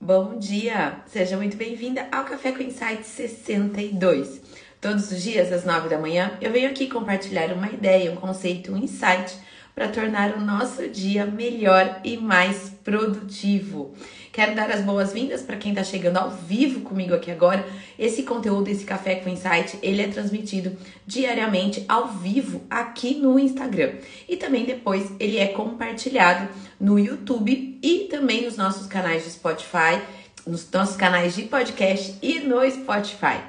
Bom dia! Seja muito bem-vinda ao Café com Insight 62. Todos os dias, às 9 da manhã, eu venho aqui compartilhar uma ideia, um conceito, um insight para tornar o nosso dia melhor e mais produtivo. Quero dar as boas-vindas para quem está chegando ao vivo comigo aqui agora. Esse conteúdo, esse Café com Insight, ele é transmitido diariamente ao vivo aqui no Instagram. E também depois ele é compartilhado no YouTube e também nos nossos canais de Spotify, nos nossos canais de podcast e no Spotify.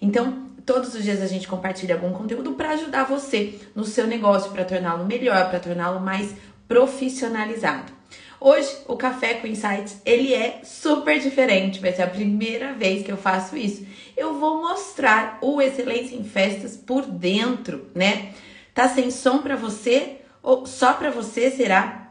Então, Todos os dias a gente compartilha algum conteúdo para ajudar você no seu negócio, para torná-lo melhor, para torná-lo mais profissionalizado. Hoje, o Café com Insights, ele é super diferente, vai ser a primeira vez que eu faço isso. Eu vou mostrar o Excelência em Festas por dentro, né? Tá sem som para você ou só para você será?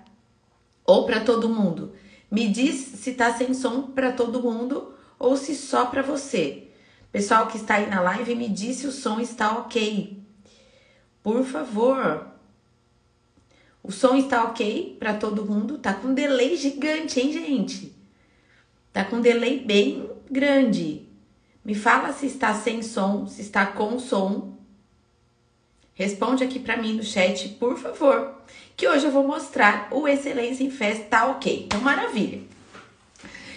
Ou para todo mundo? Me diz se tá sem som para todo mundo ou se só para você. Pessoal que está aí na live, me diz se o som está ok. Por favor. O som está ok para todo mundo? Tá com delay gigante, hein, gente? Tá com delay bem grande. Me fala se está sem som, se está com som. Responde aqui para mim no chat, por favor. Que hoje eu vou mostrar o Excelência em Festa tá ok. Então, maravilha.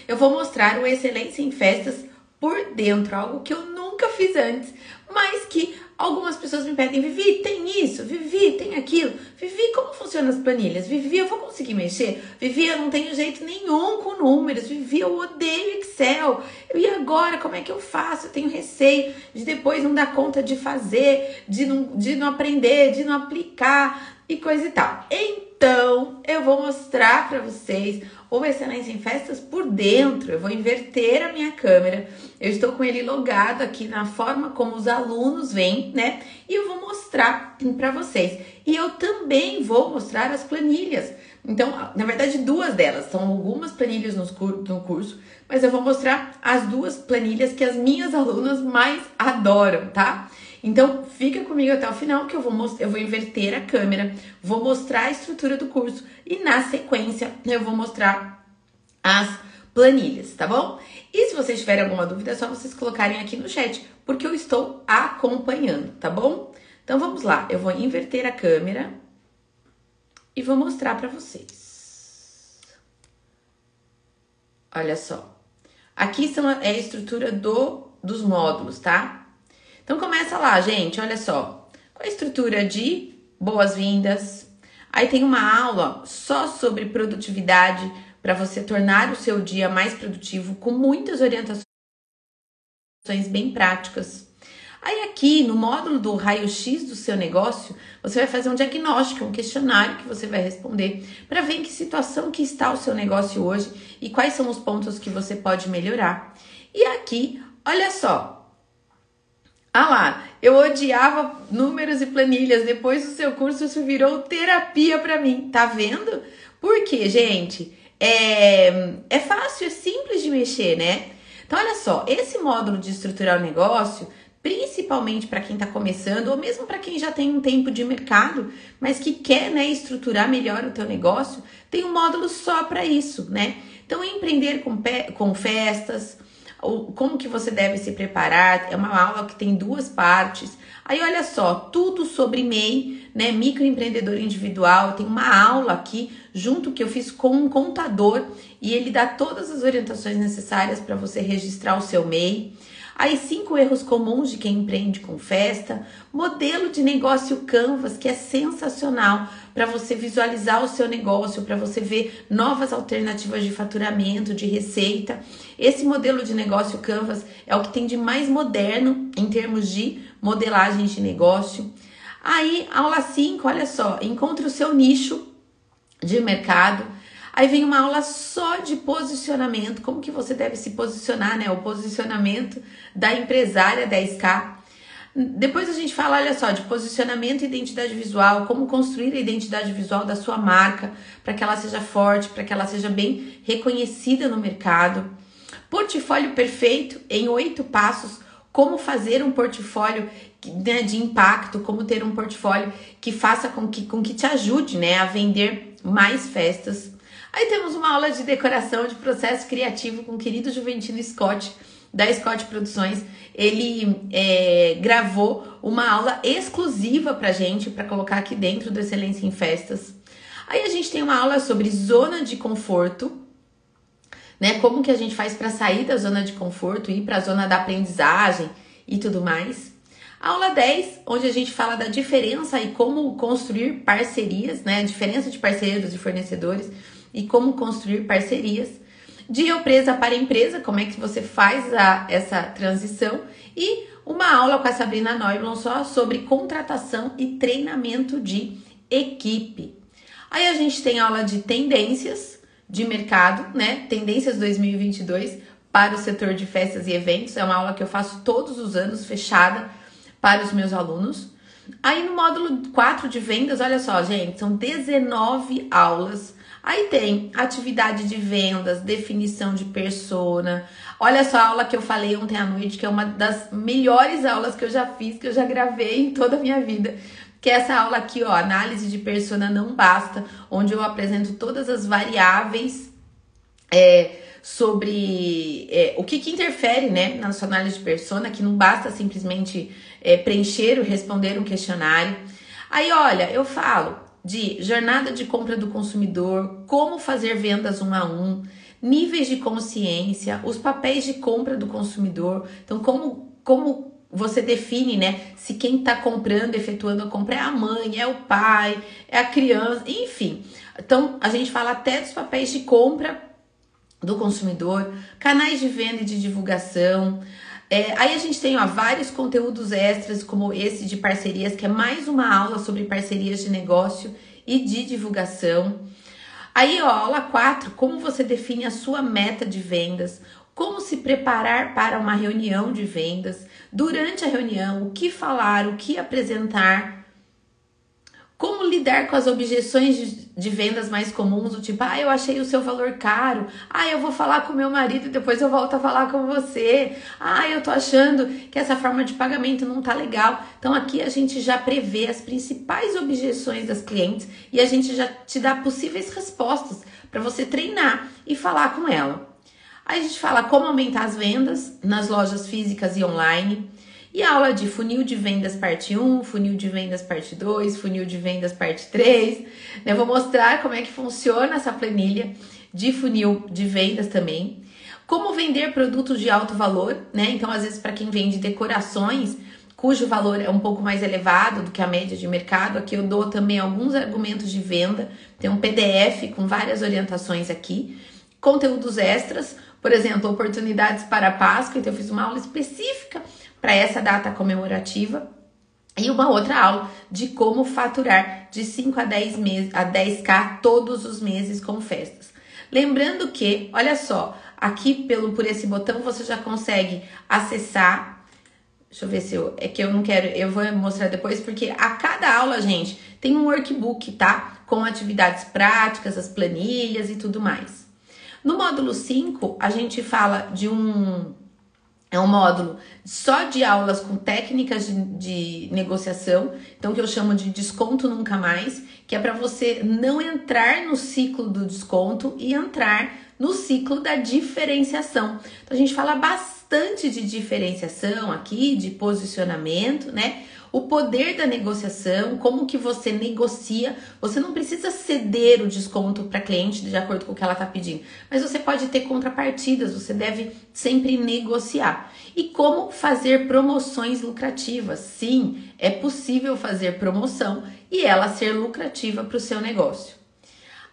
Eu vou mostrar o Excelência em Festas por dentro, algo que eu nunca fiz antes, mas que algumas pessoas me pedem, Vivi, tem isso, Vivi, tem aquilo, Vivi, como funcionam as planilhas? Vivi, eu vou conseguir mexer? Vivi, eu não tenho jeito nenhum com números, Vivi, eu odeio Excel, e agora, como é que eu faço? Eu tenho receio de depois não dar conta de fazer, de não, de não aprender, de não aplicar e coisa e tal. Então, eu vou mostrar para vocês ou Excelência em Festas por dentro. Eu vou inverter a minha câmera. Eu estou com ele logado aqui na forma como os alunos vêm, né? E eu vou mostrar para vocês. E eu também vou mostrar as planilhas. Então, na verdade, duas delas. São algumas planilhas no curso, mas eu vou mostrar as duas planilhas que as minhas alunas mais adoram, tá? Então, fica comigo até o final que eu vou, eu vou inverter a câmera, vou mostrar a estrutura do curso e na sequência eu vou mostrar as planilhas, tá bom? E se vocês tiverem alguma dúvida, é só vocês colocarem aqui no chat, porque eu estou acompanhando, tá bom? Então vamos lá, eu vou inverter a câmera e vou mostrar para vocês. Olha só. Aqui são a, é a estrutura do, dos módulos, tá? Então começa lá, gente, olha só. Com a estrutura de boas-vindas. Aí tem uma aula só sobre produtividade para você tornar o seu dia mais produtivo com muitas orientações bem práticas. Aí aqui no módulo do raio-x do seu negócio, você vai fazer um diagnóstico, um questionário que você vai responder para ver em que situação que está o seu negócio hoje e quais são os pontos que você pode melhorar. E aqui, olha só, ah lá, eu odiava números e planilhas. Depois do seu curso, isso virou terapia para mim. Tá vendo? Por quê, gente? É, é fácil, é simples de mexer, né? Então, olha só, esse módulo de estruturar o negócio, principalmente para quem está começando, ou mesmo para quem já tem um tempo de mercado, mas que quer né, estruturar melhor o teu negócio, tem um módulo só para isso, né? Então, empreender com, com festas, como que você deve se preparar. É uma aula que tem duas partes. Aí olha só, tudo sobre MEI, né, microempreendedor individual. Tem uma aula aqui junto que eu fiz com um contador e ele dá todas as orientações necessárias para você registrar o seu MEI. Aí, cinco erros comuns de quem empreende com festa. Modelo de negócio Canvas, que é sensacional para você visualizar o seu negócio, para você ver novas alternativas de faturamento, de receita. Esse modelo de negócio Canvas é o que tem de mais moderno em termos de modelagem de negócio. Aí, aula 5, olha só, encontre o seu nicho de mercado Aí vem uma aula só de posicionamento, como que você deve se posicionar, né? O posicionamento da empresária 10K. Depois a gente fala, olha só, de posicionamento e identidade visual, como construir a identidade visual da sua marca para que ela seja forte, para que ela seja bem reconhecida no mercado. Portfólio perfeito em oito passos, como fazer um portfólio né, de impacto, como ter um portfólio que faça com que, com que te ajude né, a vender mais festas. Aí temos uma aula de decoração de processo criativo com o querido Juventino Scott, da Scott Produções. Ele é, gravou uma aula exclusiva pra gente, para colocar aqui dentro do Excelência em Festas. Aí a gente tem uma aula sobre zona de conforto, né? Como que a gente faz para sair da zona de conforto, ir para a zona da aprendizagem e tudo mais. Aula 10, onde a gente fala da diferença e como construir parcerias, né? A diferença de parceiros e fornecedores e como construir parcerias. De empresa para empresa, como é que você faz a, essa transição. E uma aula com a Sabrina Neublon só sobre contratação e treinamento de equipe. Aí a gente tem aula de tendências de mercado, né? Tendências 2022 para o setor de festas e eventos. É uma aula que eu faço todos os anos, fechada para os meus alunos. Aí no módulo 4 de vendas, olha só, gente, são 19 aulas. Aí tem atividade de vendas, definição de persona. Olha só a aula que eu falei ontem à noite, que é uma das melhores aulas que eu já fiz, que eu já gravei em toda a minha vida que essa aula aqui, ó, análise de persona não basta, onde eu apresento todas as variáveis é, sobre é, o que, que interfere, né, na sua análise de persona, que não basta simplesmente é, preencher ou responder um questionário. Aí, olha, eu falo de jornada de compra do consumidor, como fazer vendas um a um, níveis de consciência, os papéis de compra do consumidor, então como como você define, né, se quem está comprando, efetuando a compra é a mãe, é o pai, é a criança, enfim. Então, a gente fala até dos papéis de compra do consumidor, canais de venda e de divulgação. É, aí a gente tem ó, vários conteúdos extras, como esse de parcerias, que é mais uma aula sobre parcerias de negócio e de divulgação. Aí, ó, aula 4, como você define a sua meta de vendas, como se preparar para uma reunião de vendas, durante a reunião, o que falar, o que apresentar, como lidar com as objeções de, vendas mais comuns, do tipo, ah, eu achei o seu valor caro, ah, eu vou falar com meu marido e depois eu volto a falar com você, ah, eu tô achando que essa forma de pagamento não tá legal. Então aqui a gente já prevê as principais objeções das clientes e a gente já te dá possíveis respostas para você treinar e falar com ela. Aí a gente fala como aumentar as vendas nas lojas físicas e online. E aula de funil de vendas parte 1, funil de vendas parte 2, funil de vendas parte 3. Eu vou mostrar como é que funciona essa planilha de funil de vendas também. Como vender produtos de alto valor, né? Então, às vezes, para quem vende decorações, cujo valor é um pouco mais elevado do que a média de mercado, aqui eu dou também alguns argumentos de venda. Tem um PDF com várias orientações aqui, conteúdos extras por exemplo, oportunidades para a Páscoa, então eu fiz uma aula específica para essa data comemorativa. E uma outra aula de como faturar de 5 a 10 meses a 10k todos os meses com festas. Lembrando que, olha só, aqui pelo por esse botão você já consegue acessar Deixa eu ver se eu. É que eu não quero. Eu vou mostrar depois, porque a cada aula, gente, tem um workbook, tá? Com atividades práticas, as planilhas e tudo mais. No módulo 5, a gente fala de um é um módulo só de aulas com técnicas de, de, negociação, então que eu chamo de desconto nunca mais, que é para você não entrar no ciclo do desconto e entrar no ciclo da diferenciação. Então a gente fala bastante de diferenciação aqui, de posicionamento, né? O poder da negociação, como que você negocia. Você não precisa ceder o desconto para cliente de acordo com o que ela está pedindo, mas você pode ter contrapartidas, você deve sempre negociar. E como fazer promoções lucrativas? Sim, é possível fazer promoção e ela ser lucrativa para o seu negócio.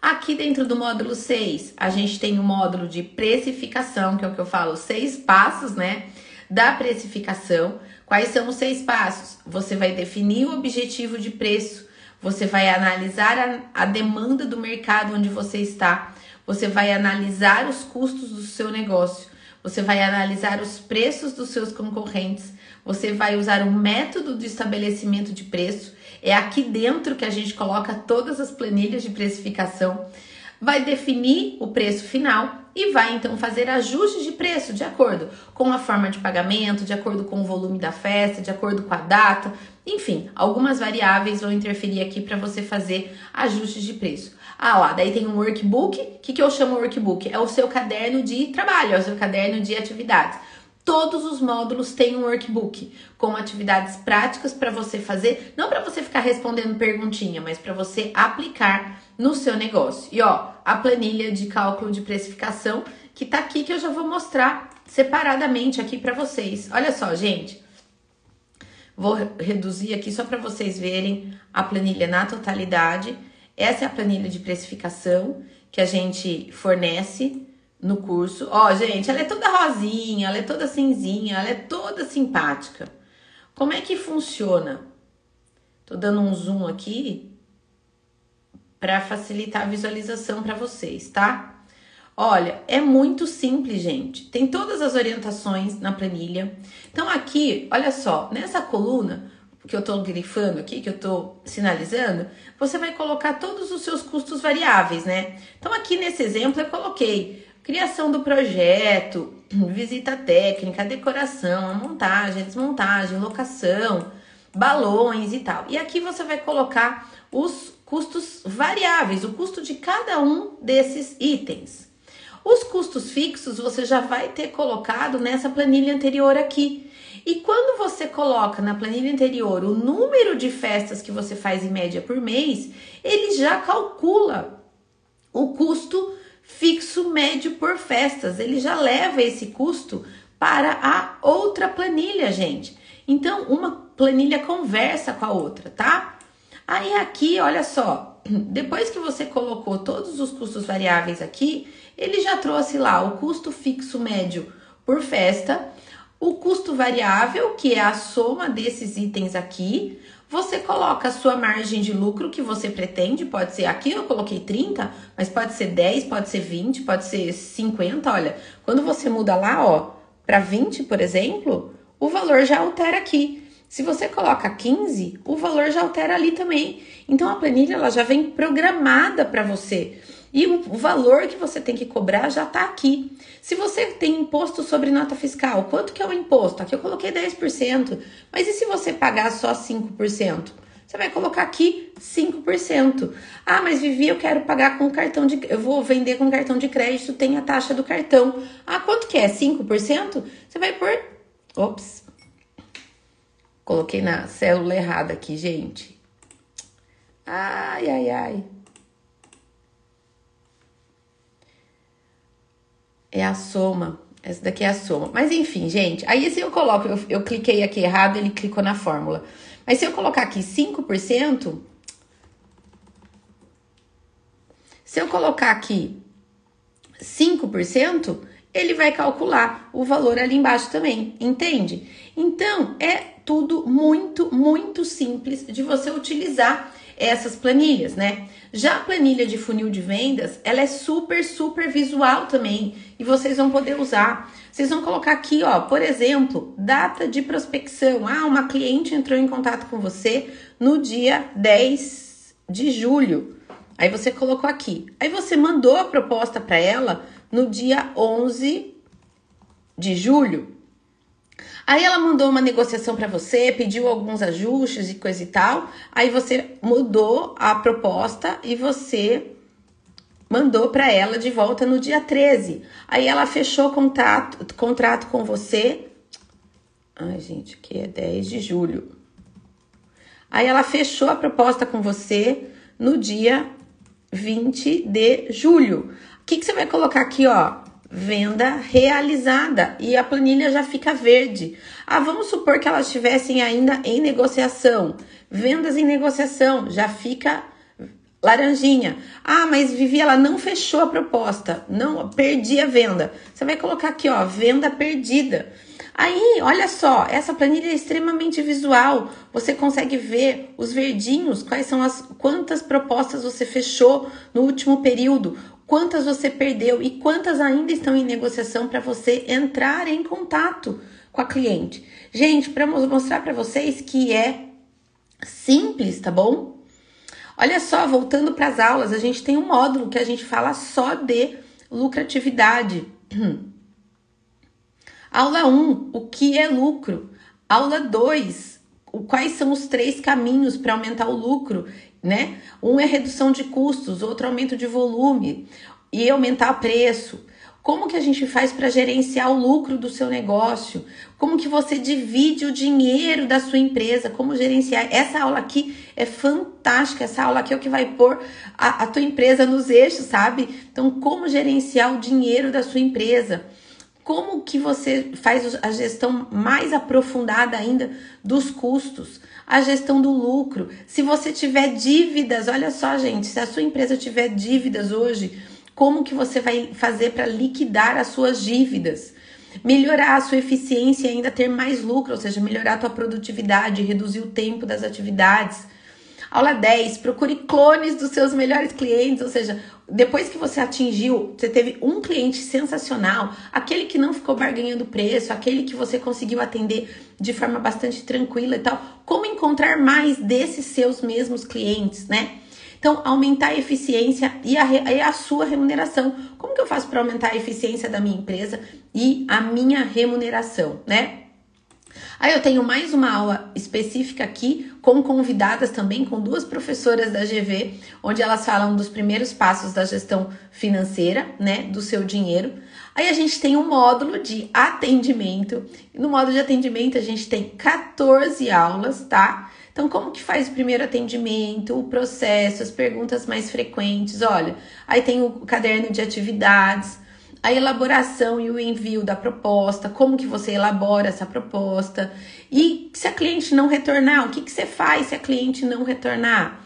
Aqui dentro do módulo 6, a gente tem o módulo de precificação, que é o que eu falo, seis passos, né, da precificação. Quais são os seis passos? Você vai definir o objetivo de preço, você vai analisar a, a demanda do mercado onde você está, você vai analisar os custos do seu negócio, você vai analisar os preços dos seus concorrentes, você vai usar um método de estabelecimento de preço. É aqui dentro que a gente coloca todas as planilhas de precificação. Vai definir o preço final e vai então fazer ajustes de preço de acordo com a forma de pagamento, de acordo com o volume da festa, de acordo com a data, enfim, algumas variáveis vão interferir aqui para você fazer ajustes de preço. Ah lá, daí tem um workbook. O que, que eu chamo workbook? É o seu caderno de trabalho, é o seu caderno de atividades. Todos os módulos têm um workbook com atividades práticas para você fazer, não para você ficar respondendo perguntinha, mas para você aplicar no seu negócio. E ó, a planilha de cálculo de precificação que tá aqui que eu já vou mostrar separadamente aqui para vocês. Olha só, gente. Vou reduzir aqui só para vocês verem a planilha na totalidade. Essa é a planilha de precificação que a gente fornece no curso. Ó, gente, ela é toda rosinha, ela é toda cinzinha, ela é toda simpática. Como é que funciona? Tô dando um zoom aqui para facilitar a visualização para vocês, tá? Olha, é muito simples, gente. Tem todas as orientações na planilha. Então aqui, olha só, nessa coluna que eu tô grifando aqui, que eu tô sinalizando, você vai colocar todos os seus custos variáveis, né? Então aqui nesse exemplo eu coloquei criação do projeto, visita técnica, decoração, montagem, desmontagem, locação, balões e tal. E aqui você vai colocar os custos variáveis, o custo de cada um desses itens. Os custos fixos você já vai ter colocado nessa planilha anterior aqui. E quando você coloca na planilha anterior o número de festas que você faz em média por mês, ele já calcula o custo fixo médio por festas. Ele já leva esse custo para a outra planilha, gente. Então, uma planilha conversa com a outra, tá? Aí aqui, olha só, depois que você colocou todos os custos variáveis aqui, ele já trouxe lá o custo fixo médio por festa, o custo variável, que é a soma desses itens aqui, você coloca a sua margem de lucro que você pretende, pode ser aqui eu coloquei 30, mas pode ser 10, pode ser 20, pode ser 50, olha, quando você muda lá, ó, para 20, por exemplo, o valor já altera aqui. Se você coloca 15, o valor já altera ali também. Então a planilha ela já vem programada para você. E o valor que você tem que cobrar já está aqui. Se você tem imposto sobre nota fiscal, quanto que é o imposto? Aqui eu coloquei 10%, mas e se você pagar só 5%? Você vai colocar aqui 5%. Ah, mas Vivi, eu quero pagar com cartão de. Eu vou vender com cartão de crédito, tem a taxa do cartão. Ah, quanto que é? 5%? Você vai por. Ops. Coloquei na célula errada aqui, gente. Ai, ai, ai. É a soma. Essa daqui é a soma. Mas enfim, gente. Aí se eu coloco, eu, eu cliquei aqui errado, ele clicou na fórmula. Mas se eu colocar aqui 5%, se eu colocar aqui 5%, ele vai calcular o valor ali embaixo também, entende? Então, é tudo muito, muito simples de você utilizar essas planilhas, né? Já a planilha de funil de vendas, ela é super, super visual também e vocês vão poder usar. Vocês vão colocar aqui, ó, por exemplo, data de prospecção. Ah, uma cliente entrou em contato com você no dia 10 de julho. Aí você colocou aqui. Aí você mandou a proposta para ela no dia 11 de julho. Aí ela mandou uma negociação para você, pediu alguns ajustes e coisa e tal. Aí você mudou a proposta e você mandou para ela de volta no dia 13. Aí ela fechou contato, contrato com você. Ai, gente, aqui é 10 de julho. Aí ela fechou a proposta com você no dia 20 de julho. O que, que você vai colocar aqui, ó? Venda realizada e a planilha já fica verde. Ah, vamos supor que elas estivessem ainda em negociação. Vendas em negociação já fica laranjinha. Ah, mas Vivi, ela não fechou a proposta, não perdi a venda. Você vai colocar aqui, ó, venda perdida. Aí, olha só, essa planilha é extremamente visual. Você consegue ver os verdinhos, quais são as quantas propostas você fechou no último período, quantas você perdeu e quantas ainda estão em negociação para você entrar em contato com a cliente. Gente, para mostrar para vocês que é simples, tá bom? Olha só, voltando para as aulas, a gente tem um módulo que a gente fala só de lucratividade. Aula 1, o que é lucro? Aula 2, quais são os três caminhos para aumentar o lucro, né? Um é redução de custos, outro aumento de volume e aumentar preço. Como que a gente faz para gerenciar o lucro do seu negócio? Como que você divide o dinheiro da sua empresa? Como gerenciar? Essa aula aqui é fantástica. Essa aula aqui é o que vai pôr a, a tua empresa nos eixos, sabe? Então, como gerenciar o dinheiro da sua empresa? Como que você faz a gestão mais aprofundada ainda dos custos? A gestão do lucro. Se você tiver dívidas, olha só, gente, se a sua empresa tiver dívidas hoje, como que você vai fazer para liquidar as suas dívidas? Melhorar a sua eficiência e ainda ter mais lucro, ou seja, melhorar a tua produtividade, reduzir o tempo das atividades. Aula 10, procure clones dos seus melhores clientes, ou seja, depois que você atingiu, você teve um cliente sensacional, aquele que não ficou barganhando preço, aquele que você conseguiu atender de forma bastante tranquila e tal, como encontrar mais desses seus mesmos clientes, né? Então, aumentar a eficiência e a, e a sua remuneração. Como que eu faço para aumentar a eficiência da minha empresa e a minha remuneração, né? Aí eu tenho mais uma aula específica aqui com convidadas também, com duas professoras da GV, onde elas falam dos primeiros passos da gestão financeira, né, do seu dinheiro. Aí a gente tem um módulo de atendimento. No módulo de atendimento a gente tem 14 aulas, tá? Então, como que faz o primeiro atendimento, o processo, as perguntas mais frequentes? Olha, aí tem o caderno de atividades, a elaboração e o envio da proposta, como que você elabora essa proposta e se a cliente não retornar, o que, que você faz se a cliente não retornar?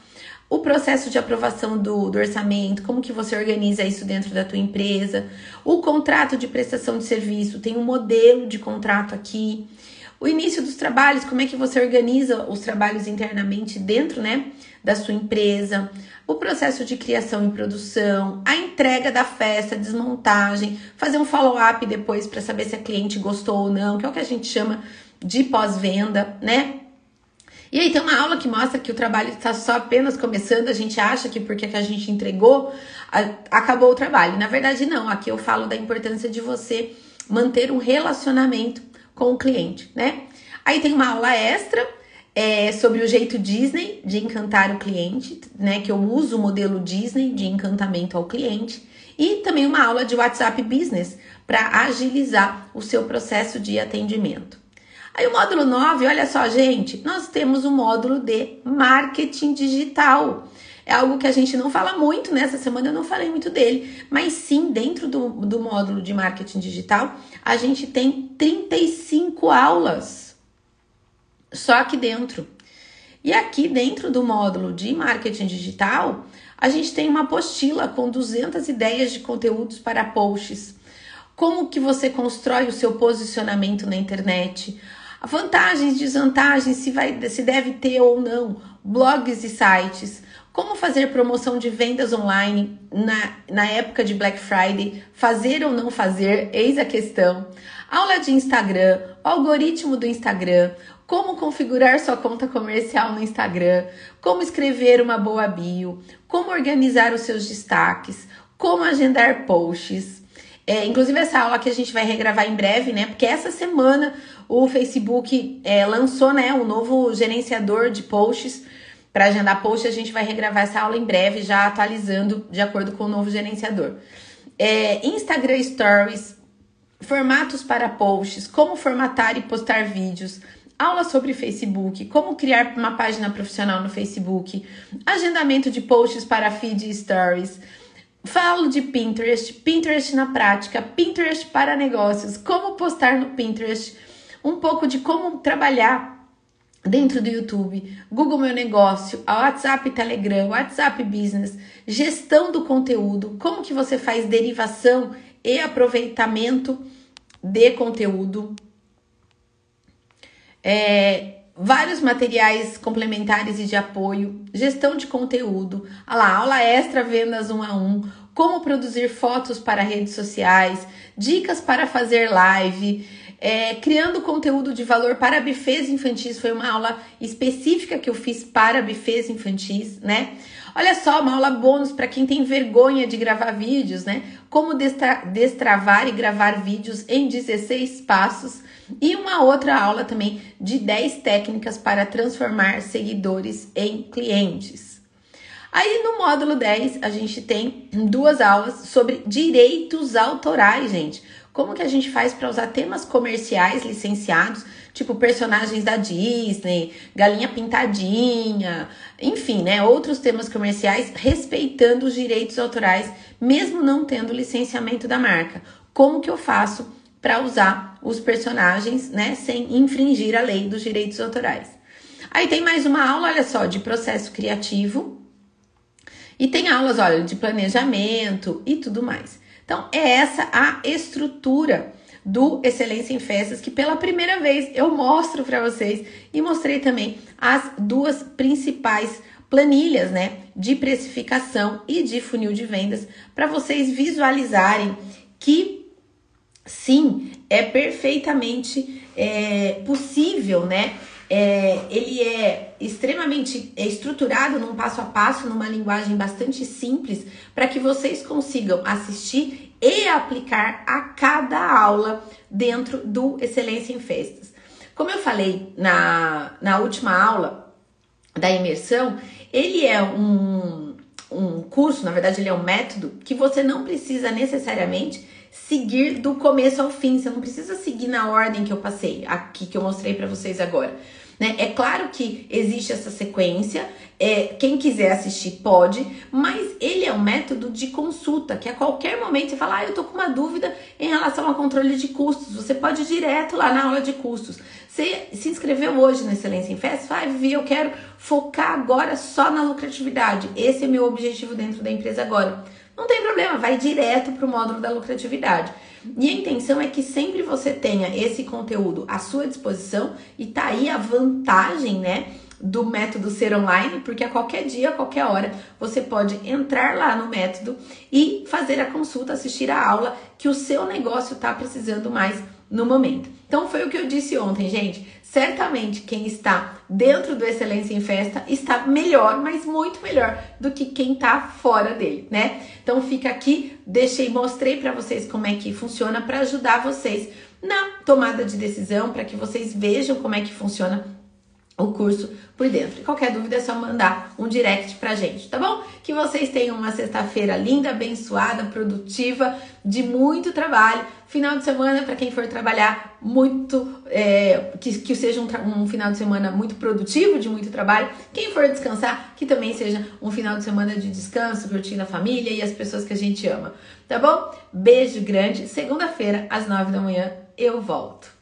O processo de aprovação do, do orçamento, como que você organiza isso dentro da tua empresa? O contrato de prestação de serviço, tem um modelo de contrato aqui. O início dos trabalhos, como é que você organiza os trabalhos internamente dentro, né, da sua empresa? O processo de criação e produção, a entrega da festa, desmontagem, fazer um follow-up depois para saber se a cliente gostou ou não, que é o que a gente chama de pós-venda, né? E aí tem uma aula que mostra que o trabalho está só apenas começando, a gente acha que porque que a gente entregou, acabou o trabalho. Na verdade, não. Aqui eu falo da importância de você manter um relacionamento com o cliente, né? Aí tem uma aula extra é, sobre o jeito Disney de encantar o cliente, né? Que eu uso o modelo Disney de encantamento ao cliente. E também uma aula de WhatsApp Business para agilizar o seu processo de atendimento. Aí o módulo 9, olha só, gente, nós temos o módulo de marketing digital. É algo que a gente não fala muito nessa semana, eu não falei muito dele, mas sim, dentro do, do módulo de marketing digital, a gente tem 35 aulas só aqui dentro. E aqui dentro do módulo de marketing digital, a gente tem uma apostila com 200 ideias de conteúdos para posts. Como que você constrói o seu posicionamento na internet? Vantagens, desvantagens, se, vai, se deve ter ou não, blogs e sites, como fazer promoção de vendas online na, na época de Black Friday, fazer ou não fazer, eis a questão. Aula de Instagram, algoritmo do Instagram, como configurar sua conta comercial no Instagram, como escrever uma boa bio, como organizar os seus destaques, como agendar posts. É, inclusive, essa aula que a gente vai regravar em breve, né? Porque essa semana o Facebook é, lançou né, um novo gerenciador de posts. Para agendar post, a gente vai regravar essa aula em breve, já atualizando de acordo com o novo gerenciador. É, Instagram Stories, formatos para posts, como formatar e postar vídeos, aula sobre Facebook, como criar uma página profissional no Facebook, agendamento de posts para feed e stories. Falo de Pinterest, Pinterest na prática, Pinterest para negócios, como postar no Pinterest um pouco de como trabalhar dentro do YouTube, Google Meu Negócio, a WhatsApp Telegram, WhatsApp Business, gestão do conteúdo, como que você faz derivação e aproveitamento de conteúdo, é, vários materiais complementares e de apoio, gestão de conteúdo, lá, aula extra vendas um a um, como produzir fotos para redes sociais, dicas para fazer live, é, criando conteúdo de valor para bufês infantis, foi uma aula específica que eu fiz para bufês infantis, né? Olha só, uma aula bônus para quem tem vergonha de gravar vídeos, né? Como destra destravar e gravar vídeos em 16 passos e uma outra aula também de 10 técnicas para transformar seguidores em clientes. Aí no módulo 10 a gente tem duas aulas sobre direitos autorais, gente. Como que a gente faz para usar temas comerciais licenciados, tipo personagens da Disney, galinha pintadinha, enfim, né, outros temas comerciais respeitando os direitos autorais, mesmo não tendo licenciamento da marca. Como que eu faço para usar os personagens, né, sem infringir a lei dos direitos autorais? Aí tem mais uma aula, olha só, de processo criativo. E tem aulas, olha, de planejamento e tudo mais. Então, é essa a estrutura do Excelência em Festas que pela primeira vez eu mostro para vocês e mostrei também as duas principais planilhas, né, de precificação e de funil de vendas para vocês visualizarem que sim, é perfeitamente é, possível, né, é, ele é extremamente é estruturado num passo a passo, numa linguagem bastante simples, para que vocês consigam assistir e aplicar a cada aula dentro do Excelência em Festas. Como eu falei na, na última aula da imersão, ele é um, um curso, na verdade, ele é um método que você não precisa necessariamente seguir do começo ao fim. Você não precisa seguir na ordem que eu passei aqui, que eu mostrei para vocês agora. Né? É claro que existe essa sequência, é, quem quiser assistir pode, mas ele é um método de consulta, que a qualquer momento você fala, ah, eu tô com uma dúvida em relação ao controle de custos. Você pode ir direto lá na aula de custos. Você se inscreveu hoje na Excelência em Festas? Vai, Vivi, eu quero focar agora só na lucratividade. Esse é meu objetivo dentro da empresa agora. Não tem problema, vai direto para o módulo da lucratividade. E a intenção é que sempre você tenha esse conteúdo à sua disposição e tá aí a vantagem, né? do método ser online, porque a qualquer dia, a qualquer hora, você pode entrar lá no método e fazer a consulta, assistir a aula que o seu negócio está precisando mais no momento. Então foi o que eu disse ontem, gente. Certamente quem está dentro do Excelência em Festa está melhor, mas muito melhor do que quem está fora dele, né? Então fica aqui, deixei, mostrei para vocês como é que funciona para ajudar vocês na tomada de decisão, para que vocês vejam como é que funciona o curso por dentro. Qualquer dúvida é só mandar um direct pra gente, tá bom? Que vocês tenham uma sexta-feira linda, abençoada, produtiva, de muito trabalho. Final de semana, para quem for trabalhar, muito. É, que, que seja um, um, final de semana muito produtivo, de muito trabalho. Quem for descansar, que também seja um final de semana de descanso, curtindo a família e as pessoas que a gente ama, tá bom? Beijo grande. Segunda-feira, às nove da manhã, eu volto.